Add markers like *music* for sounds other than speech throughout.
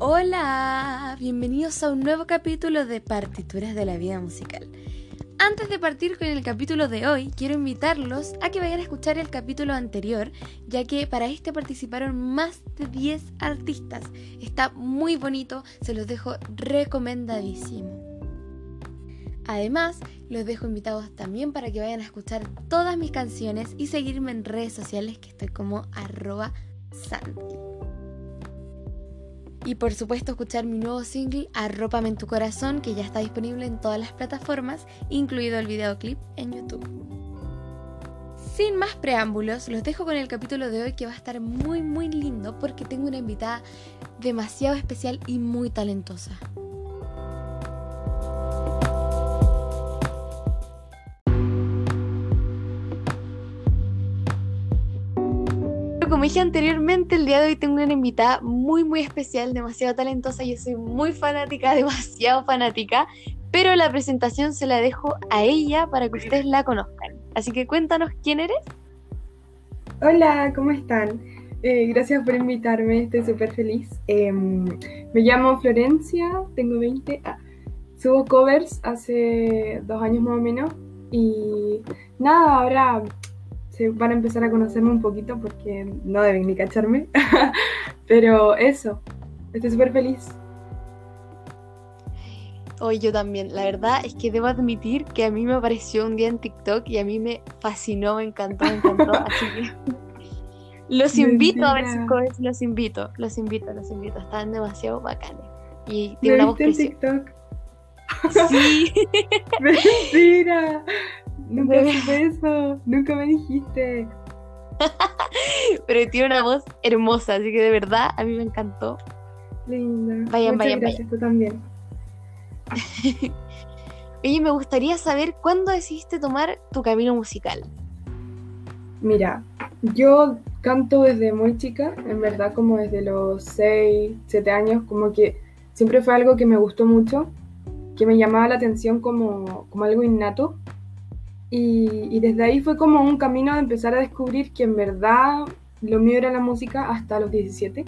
Hola, bienvenidos a un nuevo capítulo de Partituras de la Vida Musical. Antes de partir con el capítulo de hoy, quiero invitarlos a que vayan a escuchar el capítulo anterior, ya que para este participaron más de 10 artistas. Está muy bonito, se los dejo recomendadísimo. Además, los dejo invitados también para que vayan a escuchar todas mis canciones y seguirme en redes sociales que estoy como arroba Santi. Y por supuesto escuchar mi nuevo single Arrópame en tu corazón que ya está disponible en todas las plataformas, incluido el videoclip en YouTube. Sin más preámbulos, los dejo con el capítulo de hoy que va a estar muy muy lindo porque tengo una invitada demasiado especial y muy talentosa. como dije anteriormente, el día de hoy tengo una invitada muy, muy especial, demasiado talentosa. Yo soy muy fanática, *laughs* demasiado fanática, pero la presentación se la dejo a ella para que ustedes la conozcan. Así que cuéntanos quién eres. Hola, ¿cómo están? Eh, gracias por invitarme, estoy súper feliz. Em, me llamo Florencia, tengo 20. Ah, subo covers hace dos años más o menos. Y nada, ahora van a empezar a conocerme un poquito porque no deben ni cacharme. *laughs* Pero eso, estoy súper feliz. Hoy yo también. La verdad es que debo admitir que a mí me apareció un día en TikTok y a mí me fascinó, me encantó, me encantó. *laughs* así que los invito a ver sus los invito, los invito, los invito. Están demasiado bacanes. Y tiene una voz en TikTok? Sí. *laughs* Mentira. *laughs* Nunca supe eso, nunca me dijiste. *laughs* Pero tiene una voz hermosa, así que de verdad a mí me encantó. Linda. Vayan, Muchas vayan, gracias, tú también. *laughs* Oye, me gustaría saber cuándo decidiste tomar tu camino musical. Mira, yo canto desde muy chica, en verdad como desde los 6, 7 años, como que siempre fue algo que me gustó mucho, que me llamaba la atención como, como algo innato. Y, desde ahí fue como un camino de empezar a descubrir que en verdad lo mío era la música hasta los 17.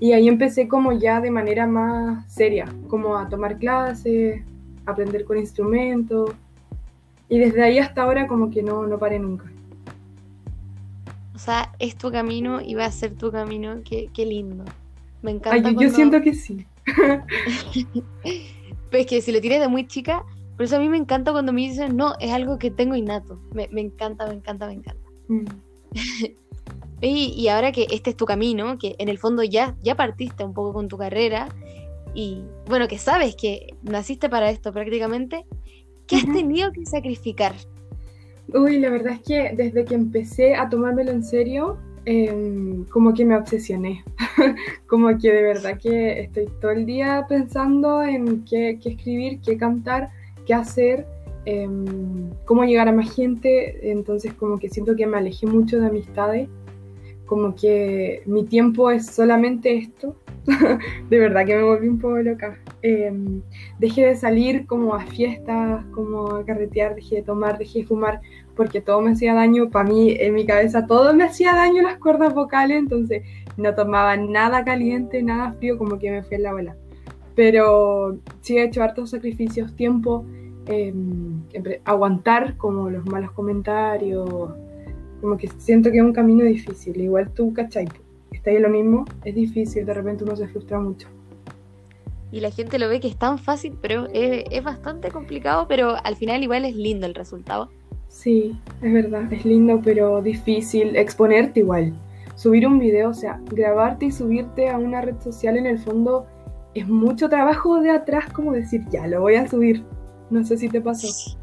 Y ahí empecé como ya de manera más seria, como a tomar clases, aprender con instrumentos. Y desde ahí hasta ahora como que no, no paré nunca. O sea, es tu camino y va a ser tu camino. Qué, qué lindo. Me encanta. Ay, yo, siento que sí. *laughs* pues que si lo tienes de muy chica, por eso a mí me encanta cuando me dicen, no, es algo que tengo innato. Me, encanta, me encanta, me encanta. Mm. *laughs* y, ahora que este es tu camino, que en el fondo ya, ya partiste un poco con tu carrera, y bueno, que sabes que naciste para esto prácticamente, ¿qué has tenido que sacrificar? Uy, la verdad es que desde que empecé a tomármelo en serio, em, como que me obsesioné. *laughs* como que de verdad que estoy todo el día pensando en qué, qué escribir, qué cantar qué hacer, em, cómo llegar a más gente, entonces como que siento que me alejé mucho de amistades, como que mi tiempo es solamente esto, *laughs* de verdad que me volví un poco loca. Em, dejé de salir como a fiestas, como a carretear, dejé de tomar, dejé de fumar, porque todo me hacía daño, para mí en mi cabeza todo me hacía daño las cuerdas vocales, entonces no tomaba nada caliente, nada frío, como que me fui en la bola. Pero sí he hecho hartos sacrificios, tiempo, Em, aguantar como los malos comentarios, como que siento que es un camino difícil, igual tú, ¿cachai? Está ahí lo mismo, es difícil, de repente uno se frustra mucho. Y la gente lo ve que es tan fácil, pero es, es bastante complicado, pero al final igual es lindo el resultado. Sí, es verdad, es lindo, pero difícil exponerte igual. Subir un video, o sea, grabarte y subirte a una red social en el fondo es mucho trabajo de atrás como decir, ya, lo voy a subir. No sé si te pasó. *laughs*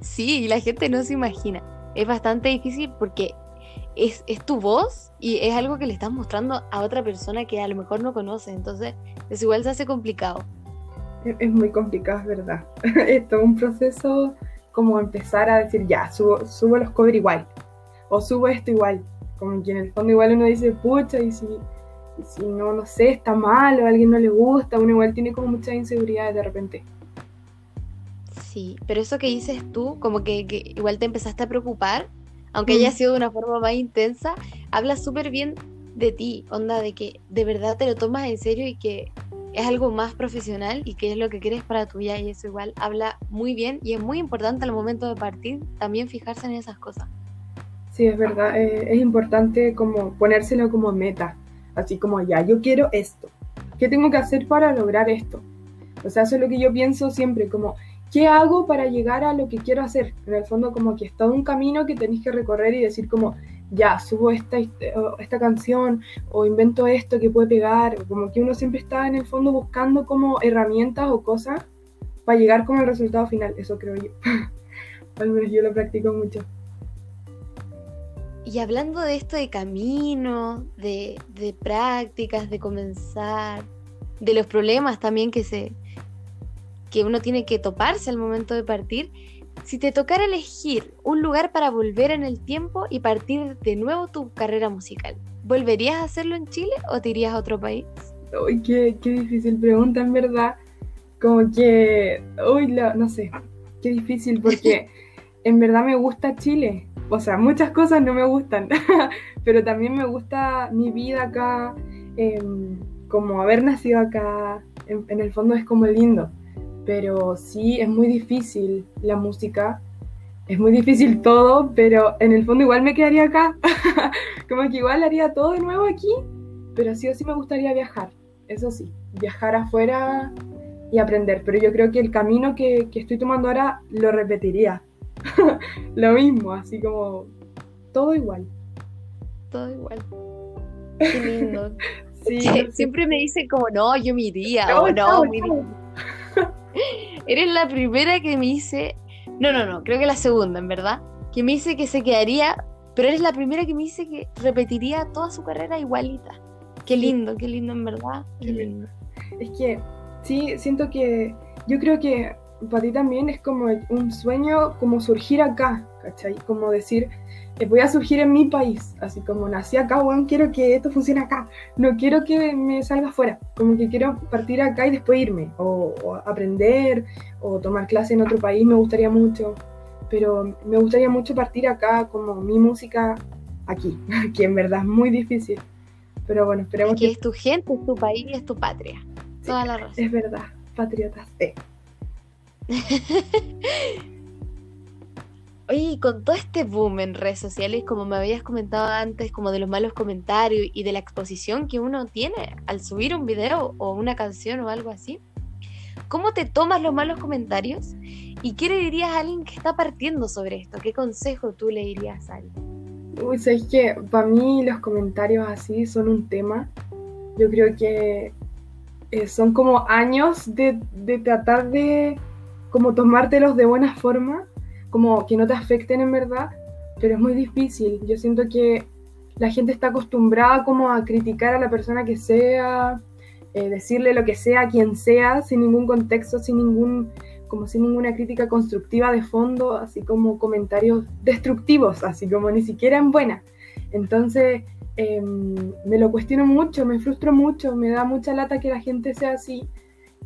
Sí, la gente no se imagina. Es bastante difícil porque es, tu voz y es algo que le estás mostrando a otra persona que a lo mejor no conoce. Entonces, es igual se hace complicado. Es, muy complicado, es verdad. *laughs* es todo un proceso como empezar a decir, ya, subo, subo los covers igual. O subo esto igual. Como que en el fondo igual uno dice, pucha, y si, si no, no sé, está mal o a alguien no le gusta, uno igual tiene como muchas inseguridades de repente. Sí, pero eso que dices tú, como que, igual te empezaste a preocupar, aunque haya mm. sido de una forma más intensa, habla súper bien de ti, onda de que de verdad te lo tomas en serio y que es algo más profesional y que es lo que quieres para tu vida y eso igual habla muy bien y es muy importante al momento de partir también fijarse en esas cosas. Sí, es verdad, eh, es importante como ponérselo como meta, así como ya, yo quiero esto, ¿qué tengo que hacer para lograr esto? O sea, eso es lo que yo pienso siempre, como, ¿qué hago para llegar a lo que quiero hacer? En el fondo como que es todo un camino que tenéis que recorrer y decir como, ya, subo esta, esta canción o invento esto que puede pegar, como que uno siempre está en el fondo buscando como herramientas o cosas para llegar como al resultado final, eso creo yo. *laughs* al menos yo lo practico mucho. Y hablando de esto de camino, de, de prácticas, de comenzar, de los problemas también que se que uno tiene que toparse al momento de partir, si te tocara elegir un lugar para volver en el tiempo y partir de nuevo tu carrera musical, ¿volverías a hacerlo en Chile o te irías a otro país? Uy, qué, difícil pregunta, en verdad. Como que, uy, no sé, qué difícil, porque *laughs* en verdad me gusta Chile. O sea, muchas cosas no me gustan, *laughs* pero también me gusta mi vida acá, em, como haber nacido acá, en el fondo es como lindo pero sí es muy difícil la música, es muy difícil todo, pero en el fondo igual me quedaría acá, *laughs* como que igual haría todo de nuevo aquí, pero sí o sí me gustaría viajar, eso sí, viajar afuera y aprender, pero yo creo que el camino que, estoy tomando ahora lo repetiría, *laughs* lo mismo, así como todo igual. Todo igual. *laughs* Qué lindo. Sí, *laughs* siempre me dicen como, no, yo me iría, o no, Eres la primera que me dice, no, no, no, creo que la segunda, en verdad, que me dice que se quedaría, pero eres la primera que me dice que repetiría toda su carrera igualita. Qué lindo, qué lindo, en verdad, qué lindo. Es que, sí, siento que, yo creo que para ti también es como un sueño, como surgir acá, ¿cachai? Como decir, voy a surgir en mi país, así como nací acá, bueno, quiero que esto funcione acá, no quiero que me salga afuera, como que quiero partir acá y después irme, o, aprender, o tomar clase en otro país, me gustaría mucho, pero me gustaría mucho partir acá como mi música aquí, *laughs* que en verdad es muy difícil, pero bueno, esperemos que... es tu gente, es tu país, es tu patria, toda la razón. Es verdad, patriotas. Eh. Oye, con todo este boom en redes sociales, como me habías comentado antes, como de los malos comentarios y de la exposición que uno tiene al subir un video o una canción o algo así, ¿cómo te tomas los malos comentarios? ¿Y qué le dirías a alguien que está partiendo sobre esto? ¿Qué consejo tú le dirías a alguien? Uy, sabes que para mí los comentarios así son un tema. Yo creo que eh, son como años de, de tratar de como tomártelos de buena forma como que no te afecten en verdad, pero es muy difícil. Yo siento que la gente está acostumbrada como a criticar a la persona que sea, eh, decirle lo que sea a quien sea, sin ningún contexto, sin ningún, como sin ninguna crítica constructiva de fondo, así como comentarios destructivos, así como ni siquiera en buena. Entonces, em, me lo cuestiono mucho, me frustro mucho, me da mucha lata que la gente sea así.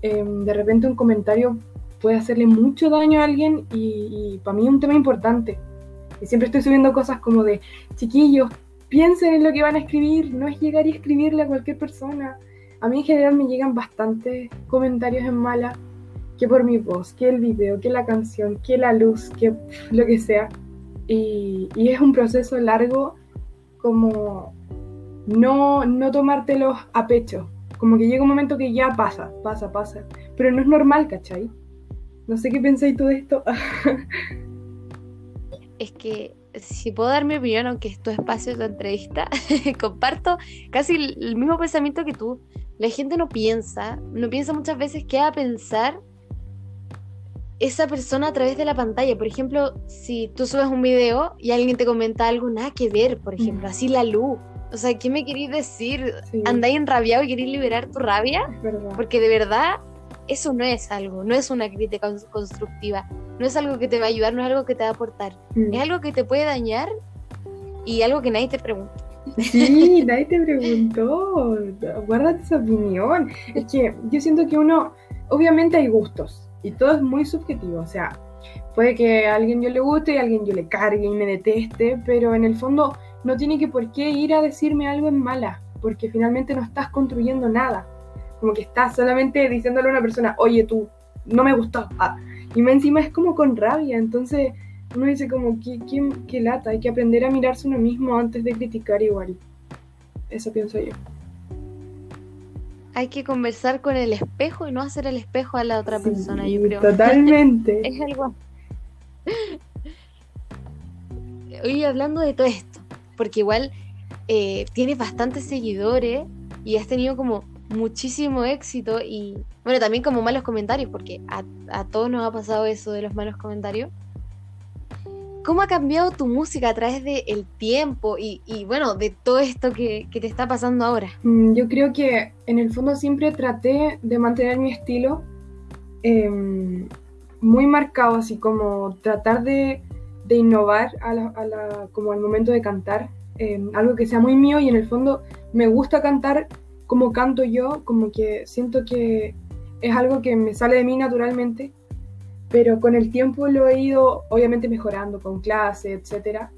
Em, de repente un comentario puede hacerle mucho daño a alguien y, para mí es un tema importante. Y siempre estoy subiendo cosas como de, chiquillos, piensen en lo que van a escribir, no es llegar y escribirle a cualquier persona. A mí en general me llegan bastantes comentarios en mala, que por mi voz, que el video, que la canción, que la luz, que lo que sea. Y, y es un proceso largo como no, no tomártelos a pecho. Como que llega un momento que ya pasa, pasa, pasa. Pero no es normal, ¿cachai? No sé qué pensáis tú de esto. *laughs* es que si puedo dar mi opinión, aunque es tu espacio, tu entrevista, *laughs* comparto casi el mismo pensamiento que tú. La gente no piensa, no piensa muchas veces qué va a pensar esa persona a través de la pantalla. Por ejemplo, si tú subes un video y alguien te comenta algo nada que ver, por ejemplo, mm. así la luz. O sea, ¿qué me queréis decir? ¿Andáis enrabiado y queréis liberar tu rabia? Porque de verdad eso no es algo, no es una crítica constructiva, no es algo que te va a ayudar, no es algo que te va a aportar, mm. es algo que te puede dañar y algo que nadie te pregunta. Sí, *laughs* nadie te preguntó, guárdate esa opinión. Es que yo siento que uno, obviamente hay gustos y todo es muy subjetivo, o sea, puede que a alguien yo le guste y a alguien yo le cargue y me deteste, pero en el fondo no tiene que por qué ir a decirme algo en mala porque finalmente no estás construyendo nada. Como que estás solamente diciéndole a una persona, oye tú, no me gustó. Ah. Y encima es como con rabia, entonces uno dice como, ¿qué, qué, qué lata? Hay que aprender a mirarse uno mismo antes de criticar igual. Eso pienso yo. Hay que conversar con el espejo y no hacer el espejo a la otra persona, yo creo. Totalmente. *laughs* es algo. Oye, hablando de todo esto, porque igual eh, tienes bastantes seguidores y has tenido como muchísimo éxito y bueno, también como malos comentarios, porque a, a todos nos ha pasado eso de los malos comentarios. ¿Cómo ha cambiado tu música a través del tiempo y, bueno, de todo esto que, te está pasando ahora? Mm, yo creo que en el fondo siempre traté de mantener mi estilo em, muy marcado, así como tratar de, innovar como al momento de cantar, em, algo que sea muy mío y en el fondo me gusta cantar como canto yo, como que siento que es algo que me sale de mí naturalmente pero con el tiempo lo he ido obviamente mejorando con clase, etcétera.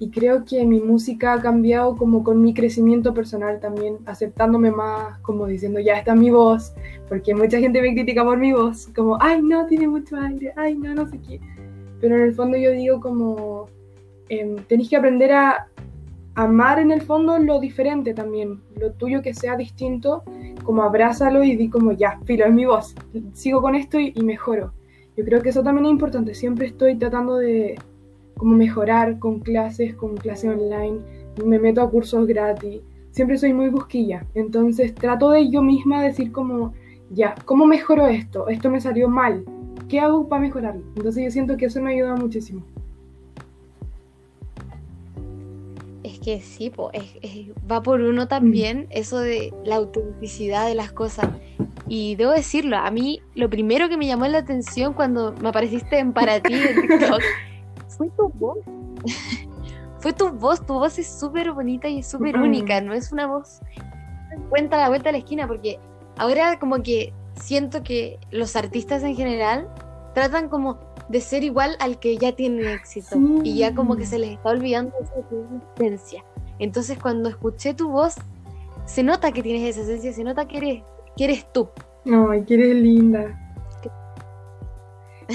Y creo que mi música ha cambiado como con mi crecimiento personal también, aceptándome más, como diciendo, ya está mi voz, porque mucha gente me critica por mi voz, como, ay, no, tiene mucho aire, ay, no, no sé qué. Pero en el fondo yo digo como, eh, tenéis que aprender a amar en el fondo lo diferente también, lo tuyo que sea distinto, como abrázalo y di como, ya, filo, es mi voz, sigo con esto y mejoro. Yo creo que eso también es importante. Siempre estoy tratando de como mejorar con clases, con clases online. Me meto a cursos gratis. Siempre soy muy busquilla. Entonces trato de yo misma decir como, ya, ¿cómo mejoro esto? Esto me salió mal. ¿Qué hago para mejorarlo? Entonces yo siento que eso me ayuda muchísimo. Es que sí, va por uno también eso de la autenticidad de las cosas. Y debo decirlo, a mí lo primero que me llamó la atención cuando me apareciste en Para ti en *laughs* TikTok fue tu voz. *laughs* fue tu voz, tu voz es súper bonita y es súper única, no es una voz cuenta la vuelta a la esquina, porque ahora como que siento que los artistas en general tratan como de ser igual al que ya tiene éxito y ya como que se les está olvidando esa esencia. Entonces cuando escuché tu voz, se nota que tienes esa esencia, se nota que eres ¿Qué eres tú? Ay, que eres linda.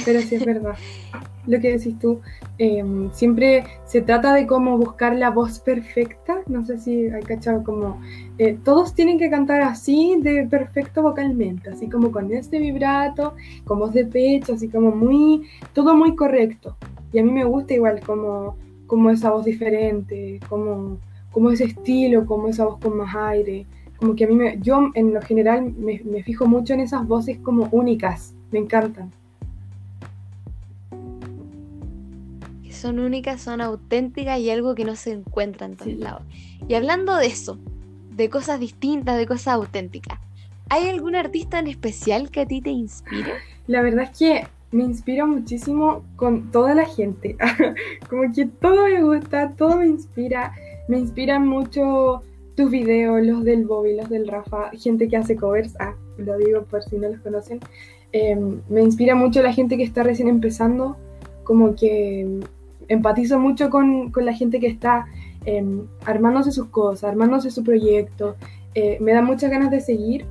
Pero sí es verdad. *laughs* Lo que decís tú, em, siempre se trata de cómo buscar la voz perfecta. No sé si hay cachado como eh, todos tienen que cantar así de perfecto vocalmente, así como con este vibrato, con voz de pecho, así como muy, todo muy correcto. Y a mí me gusta igual como, como esa voz diferente, como, como ese estilo, como esa voz con más aire como que a mí, yo en lo general me, fijo mucho en esas voces como únicas, me encantan. Son únicas, son auténticas y algo que no se encuentra en todos lados. Y hablando de eso, de cosas distintas, de cosas auténticas, ¿hay algún artista en especial que a ti te inspire? La verdad es que me inspira muchísimo con toda la gente. *laughs* Como que todo me gusta, todo me inspira. Me inspiran mucho tus videos, los del Bobby, los del Rafa, gente que hace covers, ah, lo digo por si no los conocen, em, me inspira mucho la gente que está recién empezando, como que empatizo mucho con, la gente que está em, armándose sus cosas, armándose su proyecto, eh, me da muchas ganas de seguir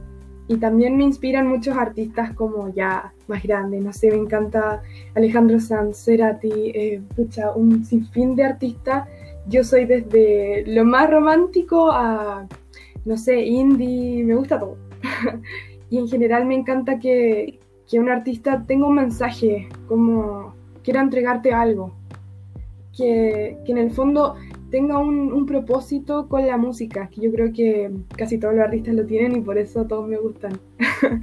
y también me inspiran muchos artistas como ya más grandes, no sé, me encanta Alejandro Sanz, Cerati, eh, un sinfín de artistas yo soy desde lo más romántico a, no sé, indie, me gusta todo. *laughs* y en general me encanta que, un artista tenga un mensaje, como quiera entregarte algo, que, en el fondo tenga un, propósito con la música, que yo creo que casi todos los artistas lo tienen y por eso todos me gustan. *laughs*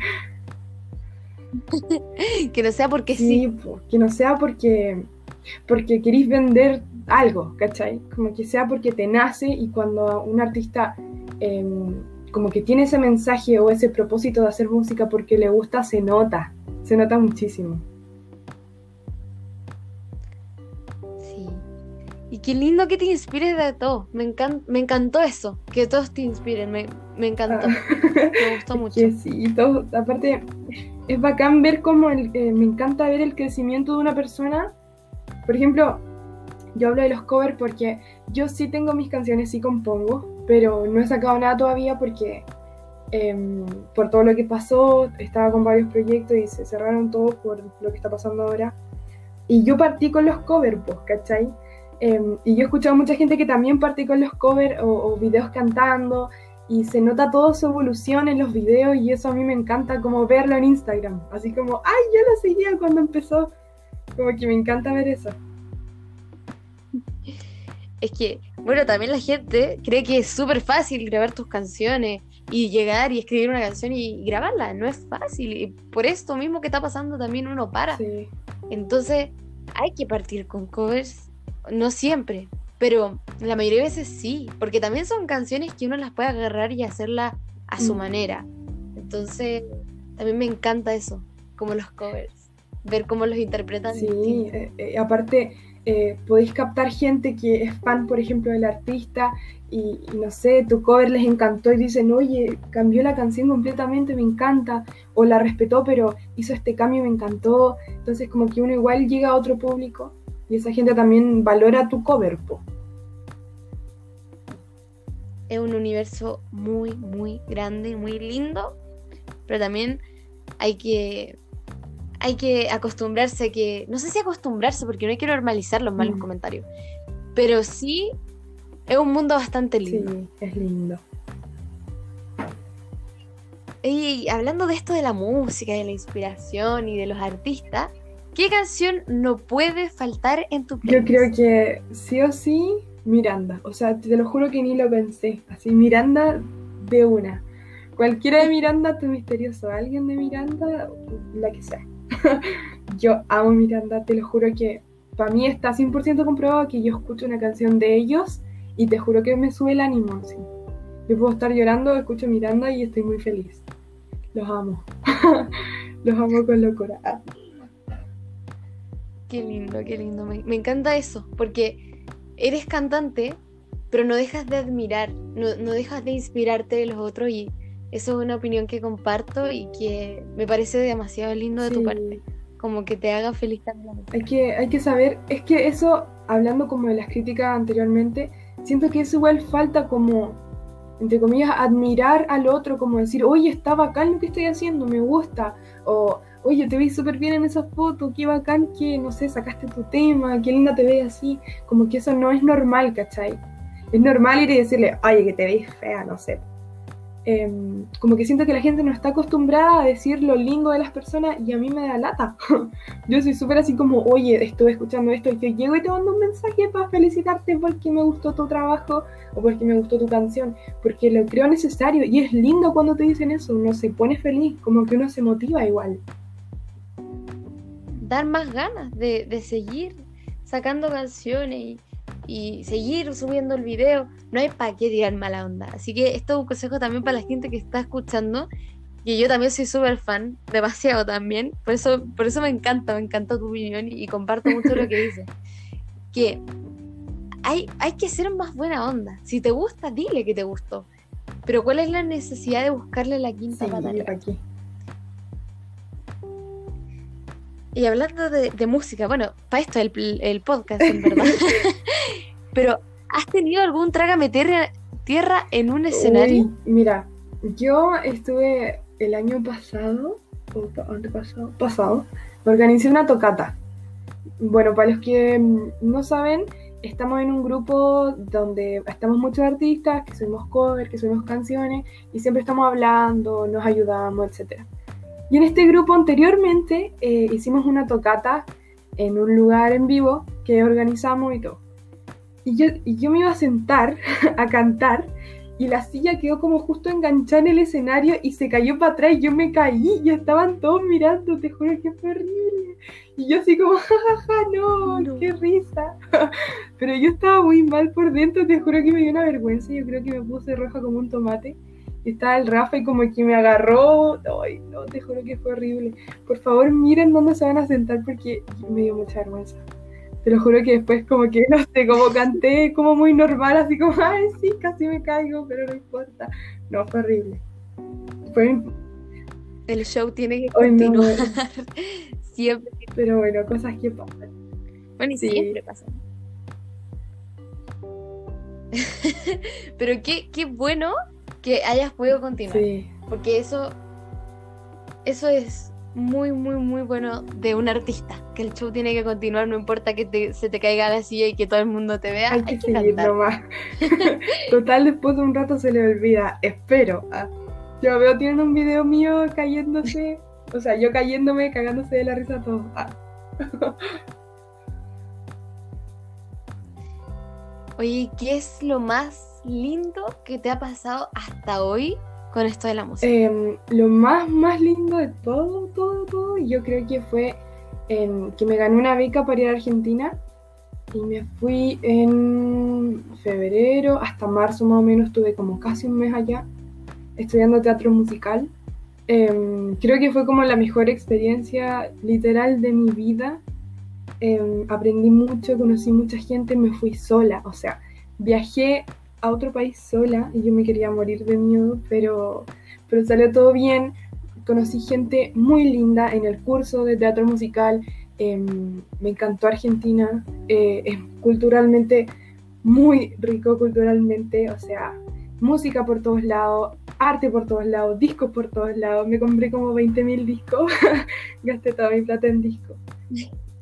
que no sea porque sí. que no sea porque, porque queréis vender algo, ¿cachai? Como que sea porque te nace y cuando un artista em, como que tiene ese mensaje o ese propósito de hacer música porque le gusta, se nota, se nota muchísimo. Y qué lindo que te inspires de todo. Me, me encantó eso, que todos te inspiren, me, encantó. Ah. me gustó *laughs* mucho. sí, todo, aparte es bacán ver cómo, el, eh, me encanta ver el crecimiento de una persona. Por ejemplo, yo hablo de los covers porque yo sí tengo mis canciones, sí compongo, pero no he sacado nada todavía porque em, por todo lo que pasó, estaba con varios proyectos y se cerraron todos por lo que está pasando ahora. Y yo partí con los covers, pues, ¿cachai? Em, y yo he escuchado a mucha gente que también partí con los covers o, o, videos cantando y se nota toda su evolución en los videos y eso a mí me encanta como verlo en Instagram. Así como, ay, yo lo seguía cuando empezó. Como que me encanta ver eso. Es que, bueno, también la gente cree que es súper fácil grabar tus canciones y llegar y escribir una canción y grabarla. No es fácil. Y por esto mismo que está pasando también uno para. Entonces, hay que partir con covers. No siempre, pero la mayoría de veces sí. Porque también son canciones que uno las puede agarrar y hacerla a su mm. manera. Entonces, también me encanta eso, como los covers. Ver cómo los interpretan. Sí, eh, eh, aparte eh, podéis captar gente que es fan, por ejemplo, del artista y, no sé, tu cover les encantó y dicen, oye, cambió la canción completamente, me encanta, o la respetó, pero hizo este cambio, me encantó. Entonces, como que uno igual llega a otro público y esa gente también valora tu cover. Po. Es un universo muy, muy grande, muy lindo, pero también hay que hay que acostumbrarse que, no sé si acostumbrarse porque no hay que normalizar los malos mm. comentarios, pero sí es un mundo bastante lindo. Sí, es lindo. Y hablando de esto de la música, de la inspiración y de los artistas, ¿qué canción no puede faltar en tu playlist? Yo creo que sí o sí Miranda. O sea, te lo juro que ni lo pensé. Así, Miranda de una. Cualquiera de Miranda, tu misterioso. Alguien de Miranda, la que sea. *laughs* yo amo Miranda, te lo juro que para mí está 100% comprobado que yo escucho una canción de ellos y te juro que me sube el ánimo. Yo puedo estar llorando, escucho Miranda y estoy muy feliz. Los amo. *laughs* Los amo con locura. Qué lindo, qué lindo. Me, me, encanta eso, porque eres cantante, pero no dejas de admirar, no, no dejas de inspirarte de los otros y eso es una opinión que comparto y que me parece demasiado lindo de tu parte. Como que te haga feliz también. Hay que, hay que saber, es que eso, hablando como de las críticas anteriormente, siento que eso igual falta como, entre comillas, admirar al otro, como decir, oye, está bacán lo que estoy haciendo, me gusta. O, oye, te vi súper bien en esa foto, qué bacán que, no sé, sacaste tu tema, qué linda te ves así. Como que eso no es normal, ¿cachai? Es normal ir y decirle, oye, que te ves fea, no sé Em, como que siento que la gente no está acostumbrada a decir lo lindo de las personas y a mí me da lata. *laughs* yo soy súper así como, oye, estuve escuchando esto y yo llego y te mando un mensaje para felicitarte porque me gustó tu trabajo o porque me gustó tu canción, porque lo creo necesario y es lindo cuando te dicen eso, uno se pone feliz, como que uno se motiva igual. Dar más ganas de, de seguir sacando canciones y y seguir subiendo el video. No hay para qué tirar mala onda. Así que esto es un consejo también para la gente que está escuchando. Y yo también soy súper fan, demasiado también. Por eso, por eso me encanta, me encanta tu opinión y, comparto mucho lo que dices. Que hay, hay que ser más buena onda. Si te gusta, dile que te gustó. Pero ¿cuál es la necesidad de buscarle la quinta sí, Y hablando de, música, bueno, para esto el, el podcast, en verdad. *laughs* *laughs* Pero, ¿has tenido algún trágame tierra, tierra en un escenario? mira, yo estuve el año pasado, o antepasado, pasado, organicé una tocata. Bueno, para los que no saben, estamos en un grupo donde estamos muchos artistas, que subimos covers, que subimos canciones, y siempre estamos hablando, nos ayudamos, etc. Y en este grupo anteriormente eh, hicimos una tocata en un lugar en vivo que organizamos y todo. Y yo, y yo me iba a sentar *laughs* a cantar y la silla quedó como justo enganchada en el escenario y se cayó para atrás y yo me caí y estaban todos mirando, te juro que fue horrible. Y yo así como, *laughs* jajaja, no, no, qué risa. *laughs* Pero yo estaba muy mal por dentro, te juro que me dio una vergüenza, yo creo que me puse roja como un tomate. Y estaba el Rafa y como que me agarró. Ay, no, te juro que fue horrible. Por favor, miren dónde se van a sentar porque me dio mucha vergüenza. Te lo juro que después como que, no sé, como canté como muy normal, así como, ay, sí, casi me caigo, pero no importa. No, fue horrible. Fue... El show tiene que continuar. *laughs* siempre. Pero bueno, cosas que pasan. Bueno, y siempre pasan. *laughs* Pero qué, qué bueno que hayas podido continuar. Sí. Porque eso, eso es muy, muy, muy bueno de un artista. Que el show tiene que continuar, no importa que se te caiga la silla y que todo el mundo te vea. Hay, que, seguir nomás. *laughs* Total, después de un rato se le olvida. Espero. Ah. Yo veo, tienen un video mío cayéndose. O sea, yo cayéndome, cagándose de la risa todo. Ah. *laughs* Oye, ¿qué es lo más lindo que te ha pasado hasta hoy con esto de la música? Em, lo más, más lindo de todo, todo, todo, yo creo que fue que me gané una beca para ir a Argentina y me fui en febrero hasta marzo más o menos, estuve como casi un mes allá estudiando teatro musical. Em, creo que fue como la mejor experiencia literal de mi vida Em, aprendí mucho, conocí mucha gente, me fui sola, o sea, viajé a otro país sola y yo me quería morir de miedo, pero, pero salió todo bien, conocí gente muy linda en el curso de teatro musical, em, me encantó Argentina, eh, es culturalmente muy rico culturalmente, o sea, música por todos lados, arte por todos lados, discos por todos lados. Me compré como 20.000 discos, *laughs* gasté toda mi plata en discos.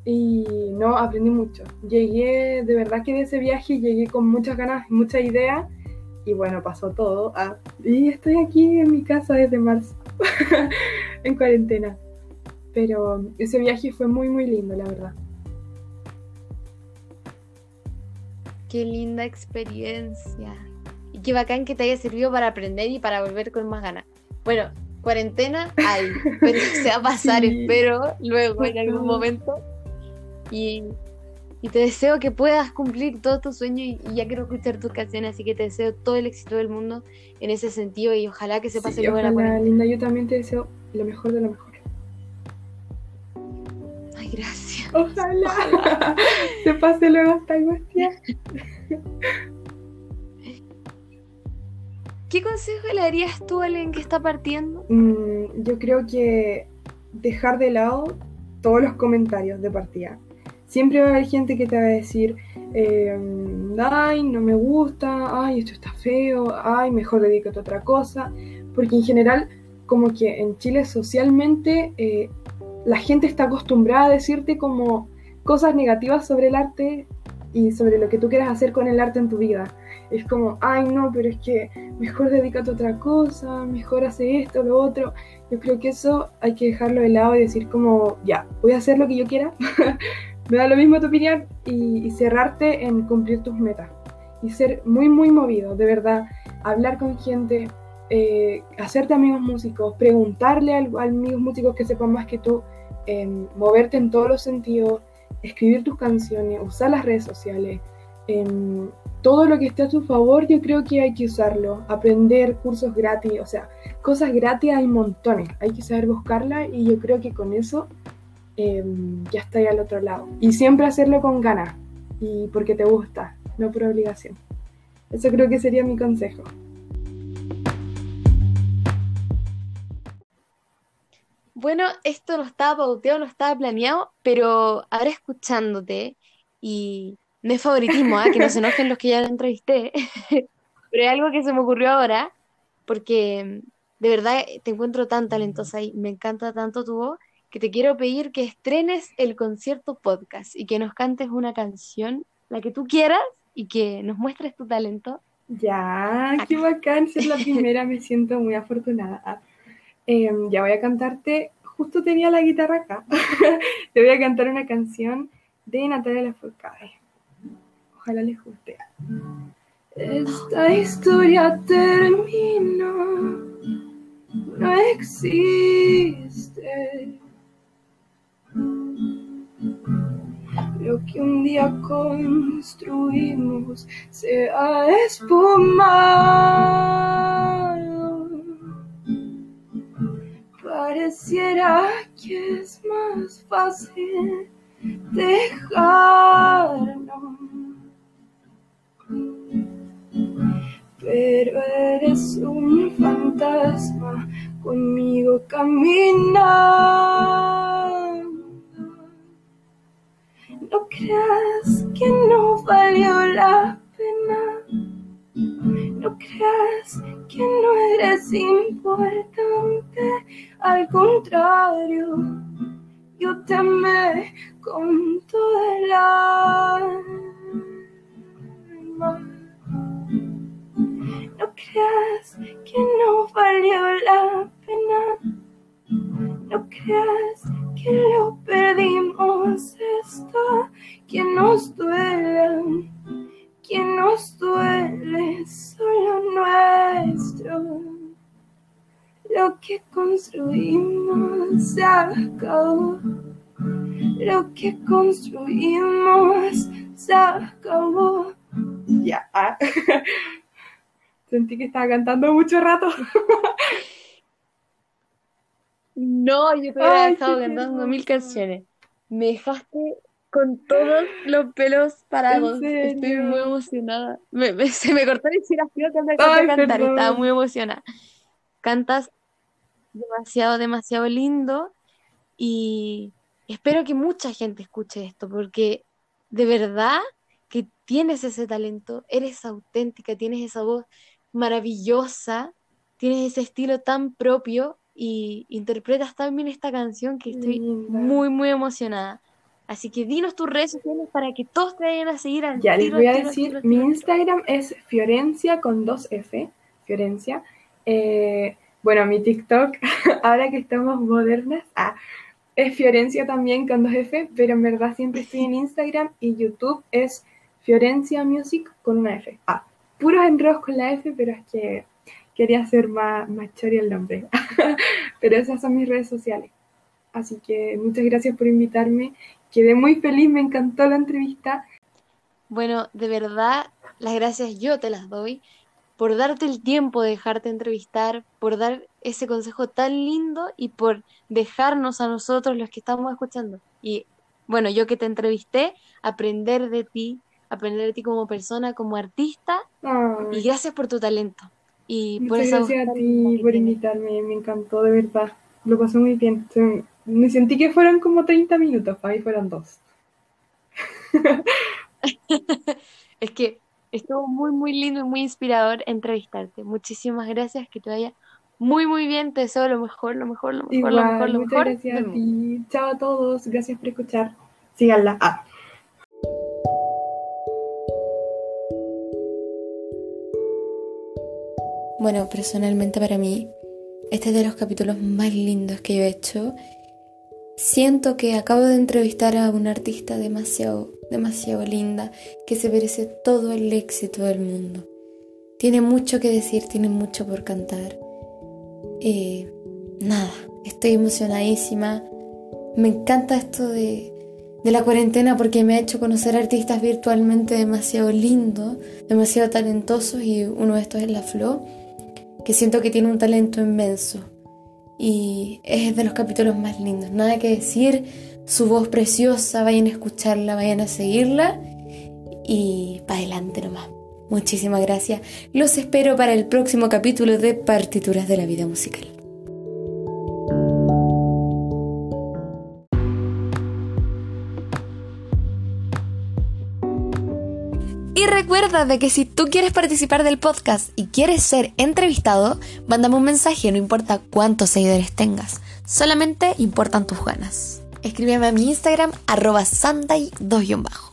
Y no, aprendí mucho. Llegué, de verdad que de ese viaje llegué con muchas ganas, muchas ideas. Y bueno, pasó todo. Ah, y estoy aquí en mi casa desde marzo, *laughs* en cuarentena. Pero ese viaje fue muy, muy lindo, la verdad. Qué linda experiencia. Y qué bacán que te haya servido para aprender y para volver con más ganas. Bueno, cuarentena hay, *laughs* pero se va a pasar, espero, luego en algún momento. Y, te deseo que puedas cumplir todos tus sueños y, ya quiero escuchar tus canciones, así que te deseo todo el éxito del mundo en ese sentido y ojalá que se pase sí, luego la Linda, yo también te deseo lo mejor de lo mejor. Ay, gracias. Ojalá, *laughs* se pase luego esta angustia. *laughs* ¿Qué consejo le darías tú a alguien que está partiendo? Mm, yo creo que dejar de lado todos los comentarios de partida siempre va a haber gente que te va a decir, em, ay, no me gusta, ay, esto está feo, ay, mejor dedícate a otra cosa, porque en general, como que en Chile socialmente eh, la gente está acostumbrada a decirte como cosas negativas sobre el arte y sobre lo que tú quieras hacer con el arte en tu vida. Es como, ay, no, pero es que mejor dedícate a otra cosa, mejor hace esto, lo otro. Yo creo que eso hay que dejarlo de lado y decir como, ya, voy a hacer lo que yo quiera, *laughs* me da lo mismo tu opinión y, cerrarte en cumplir tus metas. Y ser muy, muy movido, de verdad, hablar con gente, eh, hacerte amigos músicos, preguntarle a, amigos músicos que sepan más que tú, em, moverte en todos los sentidos, escribir tus canciones, usar las redes sociales, em, todo lo que esté a tu favor yo creo que hay que usarlo, aprender cursos gratis, o sea, cosas gratis hay montones, hay que saber buscarlas y yo creo que con eso Em, ya estoy al otro lado. Y siempre hacerlo con ganas y porque te gusta, no por obligación. Eso creo que sería mi consejo. Bueno, esto no estaba pauteado, no estaba planeado, pero ahora escuchándote y no es favoritismo, ¿eh? que no se enojen los que ya lo entrevisté, *laughs* pero es algo que se me ocurrió ahora, porque de verdad te encuentro tan talentosa y me encanta tanto tu voz que te quiero pedir que estrenes el concierto podcast y que nos cantes una canción, la que tú quieras, y que nos muestres tu talento. Ya, qué bacán ser la primera, me siento muy afortunada. Em, ya voy a cantarte, justo tenía la guitarra acá, *laughs* te voy a cantar una canción de Natalia Lafourcade. Ojalá les guste. Esta historia terminó, no existe lo que un día construimos se ha esfumado. Pareciera que es más fácil dejarlo. Pero eres un fantasma conmigo caminando. No creas que no valió la pena que no eres importante, al contrario, yo te amé con toda el alma. No creas que no valió la pena, no creas que lo perdimos esto, que nos duele que nos duele solo nuestro. Lo que construimos se acabó. Lo que construimos se acabó. Ya. *laughs* Sentí que estaba cantando mucho rato. No, yo te había estado cantando mil canciones. Me dejaste con todos los pelos parados. Estoy muy emocionada. *laughs* se me cortó la inspiración cuando de cantar. Estaba muy emocionada. Cantas demasiado, demasiado lindo y espero que mucha gente escuche esto porque de verdad que tienes ese talento, eres auténtica, tienes esa voz maravillosa, tienes ese estilo tan propio y interpretas tan bien esta canción que estoy muy, muy emocionada. Así que dinos tus redes sociales para que todos te vayan a seguir al Ya, les voy a decir, mi Instagram es Fiorencia con dos F, Fiorencia. Eh, bueno, mi TikTok, *laughs* ahora que estamos modernas, ah, es Fiorencia también con dos F, pero en verdad siempre estoy en Instagram y YouTube es Fiorencia Music con una F. Ah, puros enredos con la F, pero es que quería hacer más, más chori el nombre. *laughs* pero esas son mis redes sociales. Así que muchas gracias por invitarme quedé muy feliz, me encantó la entrevista. Bueno, de verdad, las gracias yo te las doy por darte el tiempo de dejarte entrevistar, por dar ese consejo tan lindo y por dejarnos a nosotros los que estamos escuchando. Y bueno, yo que te entrevisté, aprender de ti, aprender de ti como persona, como artista, y gracias por tu talento. Y por gracias a ti por invitarme, me encantó de verdad, lo pasé muy bien. Me sentí que fueron como 30 minutos, para mí fueron dos. *laughs* es que estuvo muy, muy lindo y muy inspirador entrevistarte. Muchísimas gracias, que te vaya muy, muy bien. Te deseo lo mejor, lo mejor, lo mejor, lo mejor, lo muchas Gracias a ti. Chao a todos, gracias por escuchar. Síganla. Ah. Bueno, personalmente para mí, este es de los capítulos más lindos que yo he hecho Siento que acabo de entrevistar a una artista demasiado, demasiado linda que se merece todo el éxito del mundo. Tiene mucho que decir, tiene mucho por cantar. Eh, nada, estoy emocionadísima. Me encanta esto de, de la cuarentena porque me ha hecho conocer artistas virtualmente demasiado lindos, demasiado talentosos y uno de estos es La Flo, que siento que tiene un talento inmenso y es de los capítulos más lindos. Nada que decir, su voz preciosa, vayan a escucharla, vayan a seguirla y para adelante nomás. Muchísimas gracias. Los espero para el próximo capítulo de Partituras de la Vida Musical. Recuerda de que si tú quieres participar del podcast y quieres ser entrevistado, mándame un mensaje, no importa cuántos seguidores tengas, solamente importan tus ganas. Escríbeme a mi Instagram arroba sanday 2 bajo.